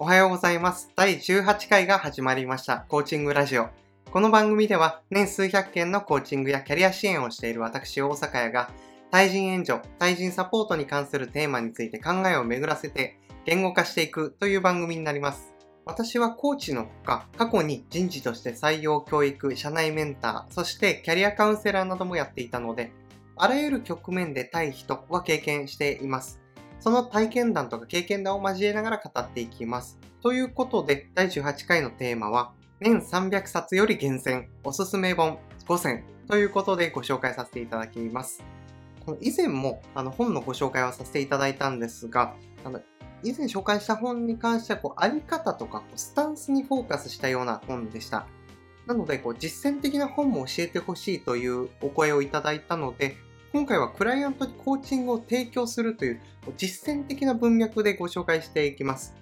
おはようございます。第18回が始まりました。コーチングラジオ。この番組では年数百件のコーチングやキャリア支援をしている私、大阪屋が対人援助、対人サポートに関するテーマについて考えを巡らせて言語化していくという番組になります。私はコーチのほか、過去に人事として採用教育、社内メンター、そしてキャリアカウンセラーなどもやっていたので、あらゆる局面で対人は経験しています。その体験談とか経験談を交えながら語っていきます。ということで、第18回のテーマは、年300冊より厳選、おすすめ本5選ということでご紹介させていただきます。以前もあの本のご紹介をさせていただいたんですが、あの以前紹介した本に関してはこう、あり方とかこうスタンスにフォーカスしたような本でした。なので、実践的な本も教えてほしいというお声をいただいたので、今回はクライアントにコーチングを提供するという実践的な文脈でご紹介していきます。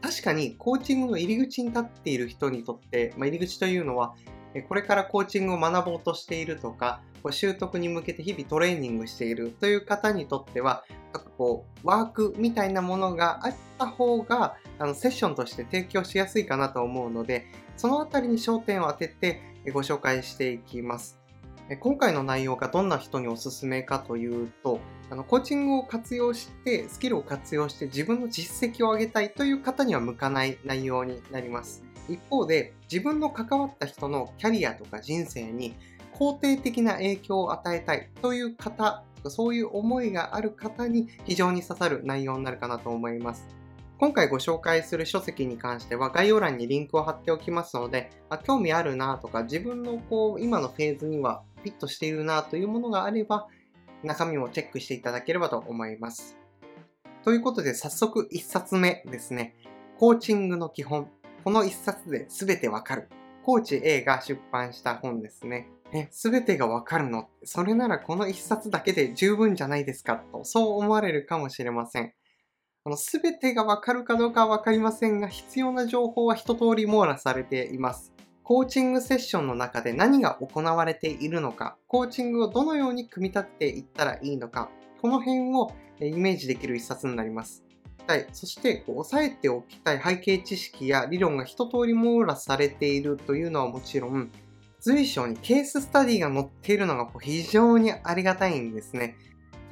確かにコーチングの入り口に立っている人にとって、まあ、入り口というのは、これからコーチングを学ぼうとしているとか、習得に向けて日々トレーニングしているという方にとっては、こうワークみたいなものがあった方があのセッションとして提供しやすいかなと思うので、そのあたりに焦点を当ててご紹介していきます。今回の内容がどんな人におすすめかというと、あのコーチングを活用して、スキルを活用して自分の実績を上げたいという方には向かない内容になります。一方で、自分の関わった人のキャリアとか人生に肯定的な影響を与えたいという方、そういう思いがある方に非常に刺さる内容になるかなと思います。今回ご紹介する書籍に関しては概要欄にリンクを貼っておきますので、あ興味あるなとか自分のこう今のフェーズにはフィットしているなというものがあれば、中身もチェックしていただければと思います。ということで、早速1冊目ですね。コーチングの基本。この1冊で全てわかる。コーチ A が出版した本ですね。え、全てがわかるの？それならこの1冊だけで十分じゃないですか？と、そう思われるかもしれません。この全てがわかるかどうかはわかりませんが、必要な情報は一通り網羅されています。コーチングセッションの中で何が行われているのか、コーチングをどのように組み立てていったらいいのか、この辺をイメージできる一冊になります。はい、そして押さえておきたい背景知識や理論が一通り網羅されているというのはもちろん、随所にケーススタディが載っているのが非常にありがたいんですね。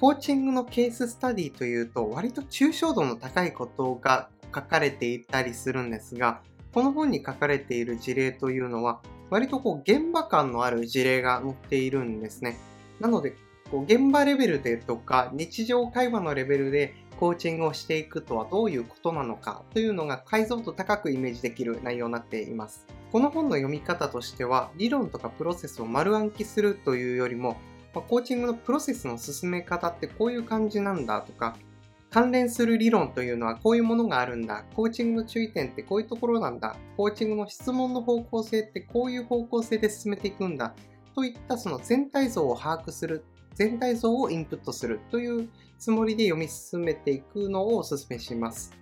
コーチングのケーススタディというと割と抽象度の高いことが書かれていたりするんですが、この本に書かれている事例というのは、割とこう現場感のある事例が載っているんですね。なので、こう現場レベルでとか、日常会話のレベルでコーチングをしていくとはどういうことなのかというのが解像度高くイメージできる内容になっています。この本の読み方としては、理論とかプロセスを丸暗記するというよりも、コーチングのプロセスの進め方ってこういう感じなんだとか、関連する理論というのはこういうものがあるんだ。コーチングの注意点ってこういうところなんだ。コーチングの質問の方向性ってこういう方向性で進めていくんだ。といったその全体像を把握する、全体像をインプットするというつもりで読み進めていくのをお勧めします。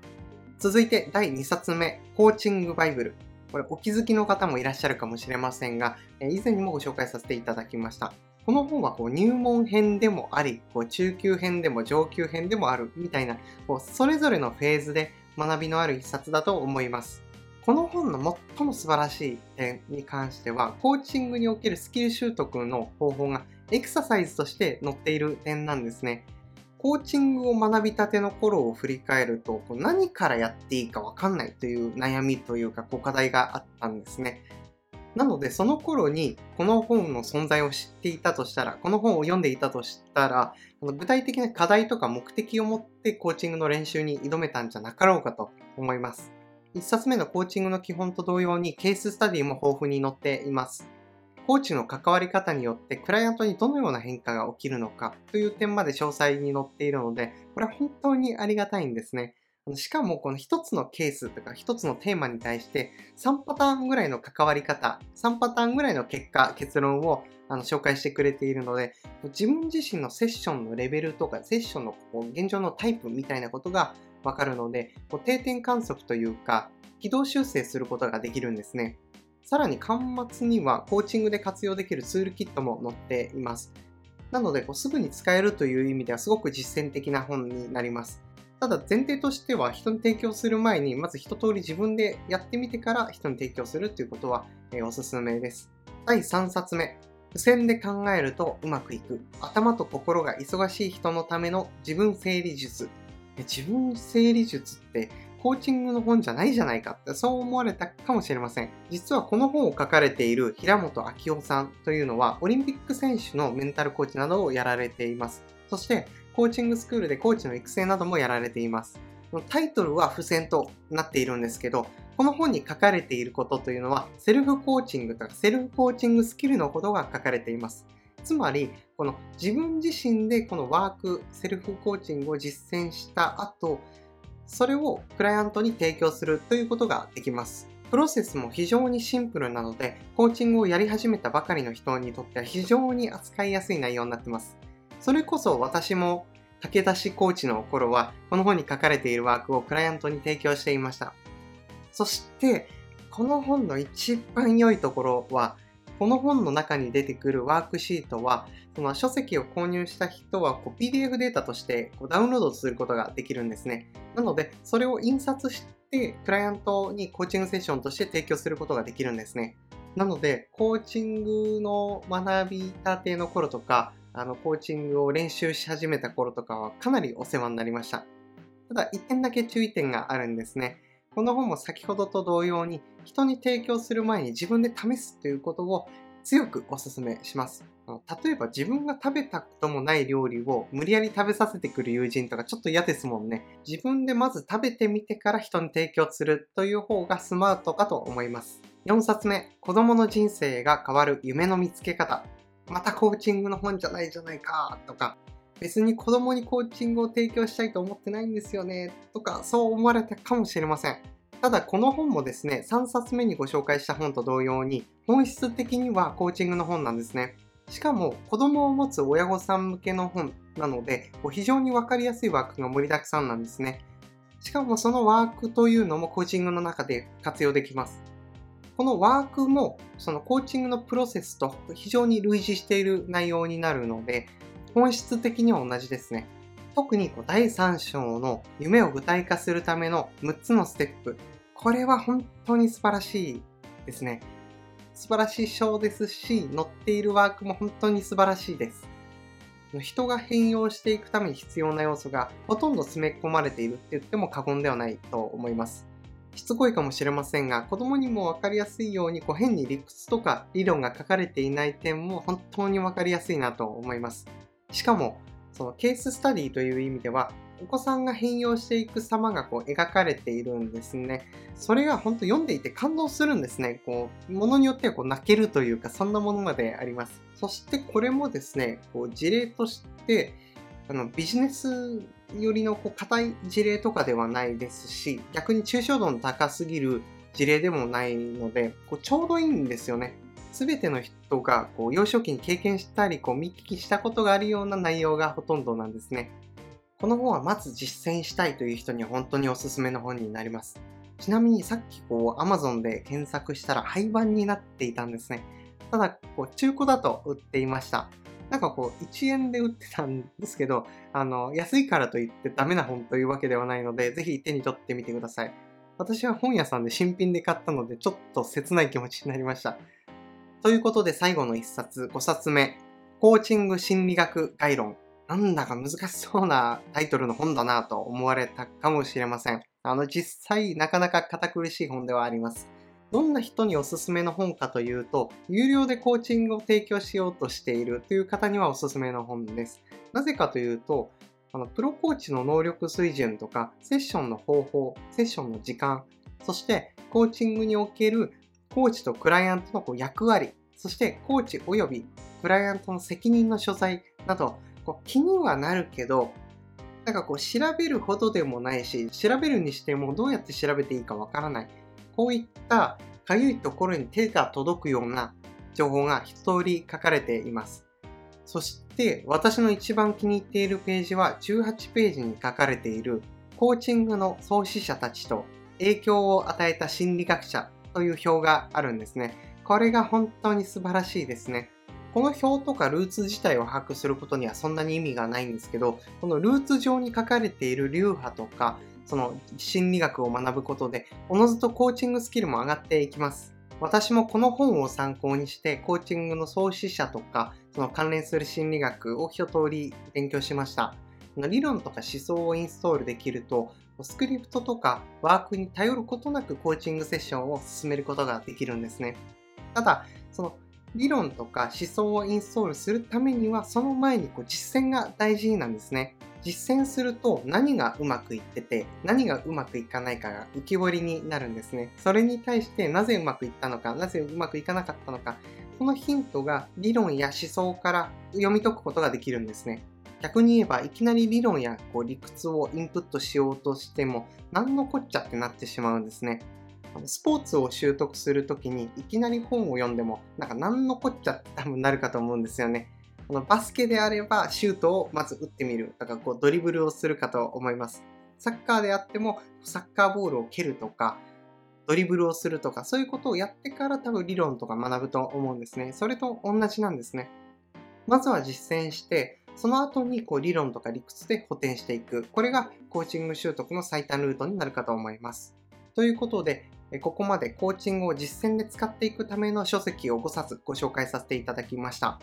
続いて第2冊目、コーチングバイブル。これお気づきの方もいらっしゃるかもしれませんが、以前にもご紹介させていただきました。この本はこう入門編でもあり、こう中級編でも上級編でもあるみたいな、こうそれぞれのフェーズで学びのある一冊だと思います。この本の最も素晴らしい点に関しては、コーチングにおけるスキル習得の方法がエクササイズとして載っている点なんですね。コーチングを学びたての頃を振り返ると、何からやっていいかわかんないという悩みというか、課題があったんですね。なので、その頃にこの本の存在を知っていたとしたら、この本を読んでいたとしたら、具体的な課題とか目的を持ってコーチングの練習に挑めたんじゃなかろうかと思います。1冊目のコーチングの基本と同様にケーススタディも豊富に載っています。コーチの関わり方によってクライアントにどのような変化が起きるのかという点まで詳細に載っているので、これは本当にありがたいんですね。しかもこの一つのケースとか一つのテーマに対して3パターンぐらいの関わり方、3パターンぐらいの結果、結論をあの紹介してくれているので、自分自身のセッションのレベルとか、セッションの現状のタイプみたいなことがわかるので、こう定点観測というか、軌道修正することができるんですね。さらに端末にはコーチングで活用できるツールキットも載っています。なのですぐに使えるという意味ではすごく実践的な本になります。ただ前提としては人に提供する前にまず一通り自分でやってみてから人に提供するっていうことは、おすすめです。第3冊目。付箋で考えるとうまくいく。頭と心が忙しい人のための自分整理術。自分整理術ってコーチングの本じゃないじゃないかってそう思われたかもしれません。実はこの本を書かれている平本明夫さんというのはオリンピック選手のメンタルコーチなどをやられています。そしてコーチングスクールでコーチの育成などもやられています。タイトルは付箋となっているんですけど、この本に書かれていることというのは、セルフコーチングとかセルフコーチングスキルのことが書かれています。つまり、この自分自身でこのワーク、セルフコーチングを実践した後、それをクライアントに提供するということができます。プロセスも非常にシンプルなので、コーチングをやり始めたばかりの人にとっては非常に扱いやすい内容になっています。それこそ私も駆け出しコーチの頃は、この本に書かれているワークをクライアントに提供していました。そして、この本の一番良いところは、この本の中に出てくるワークシートは、その書籍を購入した人はこう PDF データとしてこうダウンロードすることができるんですね。なので、それを印刷して、クライアントにコーチングセッションとして提供することができるんですね。なので、コーチングの学びたての頃とか、あの、コーチングを練習し始めた頃とかはかなりお世話になりました。ただ、一点だけ注意点があるんですね。この本も先ほどと同様に人に提供する前に自分で試すということを強くお勧めします。例えば自分が食べたこともない料理を無理やり食べさせてくる友人とかちょっと嫌ですもんね。自分でまず食べてみてから人に提供するという方がスマートかと思います。4冊目、子供の人生が変わる夢の見つけ方。またコーチングの本じゃないじゃないかとか、別に子供にコーチングを提供したいと思ってないんですよねとかそう思われたかもしれません。ただこの本もですね、3冊目にご紹介した本と同様に本質的にはコーチングの本なんですね。しかも子供を持つ親御さん向けの本なので非常にわかりやすいワークが盛りだくさんなんですね。しかもそのワークというのもコーチングの中で活用できます。このワークもそのコーチングのプロセスと非常に類似している内容になるので本質的には同じですね。特にこう第3章の夢を具体化するための6つのステップ。これは本当に素晴らしいですね。素晴らしい章ですし、載っているワークも本当に素晴らしいです。人が変容していくために必要な要素がほとんど詰め込まれているって言っても過言ではないと思います。しつこいかもしれませんが、子供にも分かりやすいようにこう変に理屈とか理論が書かれていない点も本当に分かりやすいなと思います。しかも、そのケーススタディという意味では、お子さんが変容していく様がこう描かれているんですね。それが本当読んでいて感動するんですね。こう、ものによってはこう泣けるというか、そんなものまであります。そしてこれもですね、こう事例として、あのビジネスよりのこう硬い事例とかではないですし、逆に抽象度の高すぎる事例でもないので、こうちょうどいいんですよね。全ての人がこう幼少期に経験したりこう見聞きしたことがあるような内容がほとんどなんですね。この本はまず実践したいという人には本当におすすめの本になります。ちなみにさっきこう Amazon で検索したら廃盤になっていたんですね。ただこう中古だと売っていました。なんかこう1円で売ってたんですけど、あの安いからといってダメな本というわけではないので、ぜひ手に取ってみてください。私は本屋さんで新品で買ったのでちょっと切ない気持ちになりました。ということで最後の一冊、5冊目。コーチング心理学概論。なんだか難しそうなタイトルの本だなと思われたかもしれません。あの、実際なかなか堅苦しい本ではあります。どんな人におすすめの本かというと、有料でコーチングを提供しようとしているという方にはおすすめの本です。なぜかというと、あのプロコーチの能力水準とか、セッションの方法、セッションの時間、そしてコーチングにおけるコーチとクライアントのこう役割、そしてコーチ及びクライアントの責任の所在など、こう気にはなるけど、なんかこう調べるほどでもないし、調べるにしてもどうやって調べていいかわからない。こういったかゆいところに手が届くような情報が一通り書かれています。そして私の一番気に入っているページは18ページに書かれているコーチングの創始者たちと影響を与えた心理学者という表があるんですね。これが本当に素晴らしいですね。この表とかルーツ自体を把握することにはそんなに意味がないんですけど、このルーツ上に書かれている流派とか、その心理学を学ぶことで、おのずとコーチングスキルも上がっていきます。私もこの本を参考にして、コーチングの創始者とか、その関連する心理学を一通り勉強しました。理論とか思想をインストールできると、スクリプトとかワークに頼ることなくコーチングセッションを進めることができるんですね。ただ、その理論とか思想をインストールするためには、その前にこう実践が大事なんですね。実践すると何がうまくいってて、何がうまくいかないかが浮き彫りになるんですね。それに対してなぜうまくいったのか、なぜうまくいかなかったのか、このヒントが理論や思想から読み解くことができるんですね。逆に言えば、いきなり理論やこう理屈をインプットしようとしても、何のこっちゃってなってしまうんですね。スポーツを習得するときにいきなり本を読んでもなんか何のこっちゃって多分なるかと思うんですよね。このバスケであればシュートをまず打ってみる。だからこうドリブルをするかと思います。サッカーであってもサッカーボールを蹴るとかドリブルをするとかそういうことをやってから多分理論とか学ぶと思うんですね。それと同じなんですね。まずは実践してその後にこう理論とか理屈で補填していく。これがコーチング習得の最短ルートになるかと思います。ということで、ここまでコーチングを実践で使っていくための書籍を5冊ご紹介させていただきました。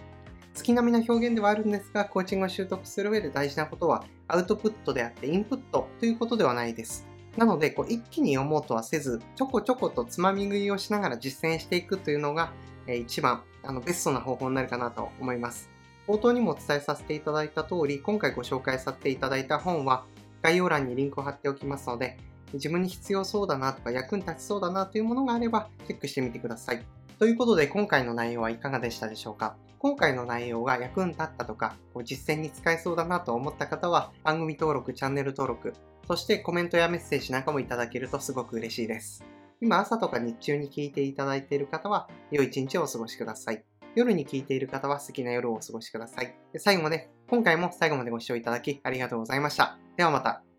月並みな表現ではあるんですが、コーチングを習得する上で大事なことは、アウトプットであってインプットということではないです。なので、こう一気に読もうとはせず、ちょこちょことつまみ食いをしながら実践していくというのが、え一番あのベストな方法になるかなと思います。冒頭にもお伝えさせていただいた通り、今回ご紹介させていただいた本は、概要欄にリンクを貼っておきますので、自分に必要そうだなとか役に立ちそうだなというものがあればチェックしてみてください。ということで今回の内容はいかがでしたでしょうか？今回の内容が役に立ったとか、実践に使えそうだなと思った方は番組登録、チャンネル登録、そしてコメントやメッセージなんかもいただけるとすごく嬉しいです。今朝とか日中に聞いていただいている方は良い一日をお過ごしください。夜に聞いている方は素敵な夜をお過ごしください。最後まで、今回も最後までご視聴いただきありがとうございました。ではまた。